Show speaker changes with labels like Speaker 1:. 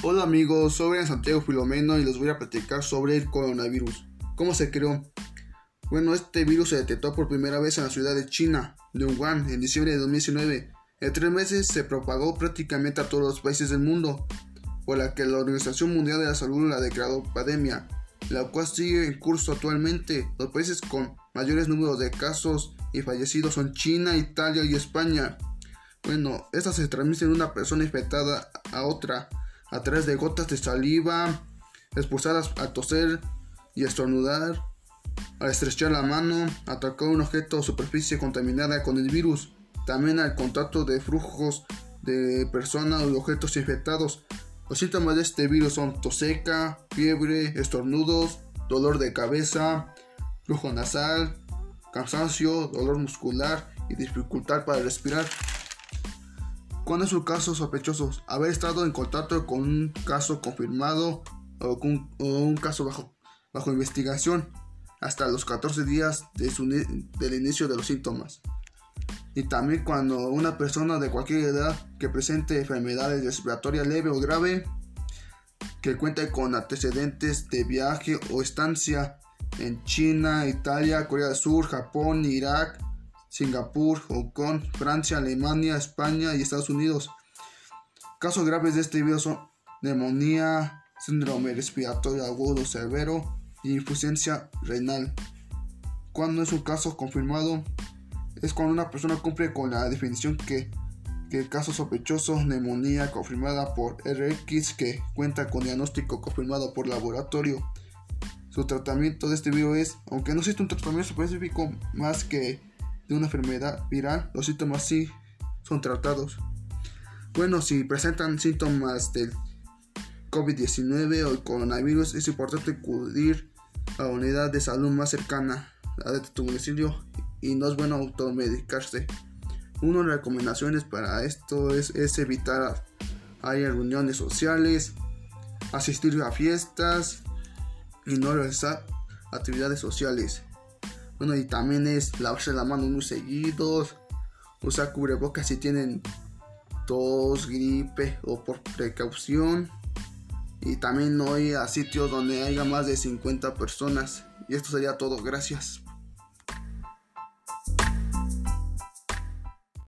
Speaker 1: Hola amigos, soy Santiago Filomeno y les voy a platicar sobre el coronavirus. ¿Cómo se creó? Bueno, este virus se detectó por primera vez en la ciudad de China, de Wuhan, en diciembre de 2019. En tres meses se propagó prácticamente a todos los países del mundo, por la que la Organización Mundial de la Salud la declaró pandemia, la cual sigue en curso actualmente. Los países con mayores números de casos y fallecidos son China, Italia y España. Bueno, esta se transmite de una persona infectada a otra a través de gotas de saliva expulsadas al toser y estornudar, al estrechar la mano, a tocar un objeto o superficie contaminada con el virus, también al contacto de flujos de personas o objetos infectados. Los síntomas de este virus son tos seca, fiebre, estornudos, dolor de cabeza, flujo nasal, cansancio, dolor muscular y dificultad para respirar. ¿Cuándo es un caso sospechoso? Haber estado en contacto con un caso confirmado o, con, un caso bajo, bajo investigación hasta los 14 días de del inicio de los síntomas. Y también cuando una persona de cualquier edad que presente enfermedades respiratorias leve o grave, que cuente con antecedentes de viaje o estancia en China, Italia, Corea del Sur, Japón, Irak, Singapur, Hong Kong, Francia, Alemania, España y Estados Unidos. Casos graves de este virus son neumonía, síndrome respiratorio agudo severo y insuficiencia renal. Cuando es un caso confirmado, es cuando una persona cumple con la definición que, que el caso sospechoso neumonía confirmada por RX que cuenta con diagnóstico confirmado por laboratorio. Su tratamiento de este virus es, aunque no existe un tratamiento específico más que de una enfermedad viral, los síntomas sí son tratados. Bueno, si presentan síntomas del COVID-19 o el coronavirus, es importante acudir a la unidad de salud más cercana a de tu domicilio y no es bueno automedicarse. Una de las recomendaciones para esto es, es evitar reuniones sociales, asistir a fiestas y no realizar actividades sociales. Bueno, y también es lavarse la mano muy seguidos, usar cubrebocas si tienen tos, gripe o por precaución. Y también no ir a sitios donde haya más de 50 personas. Y esto sería todo. Gracias.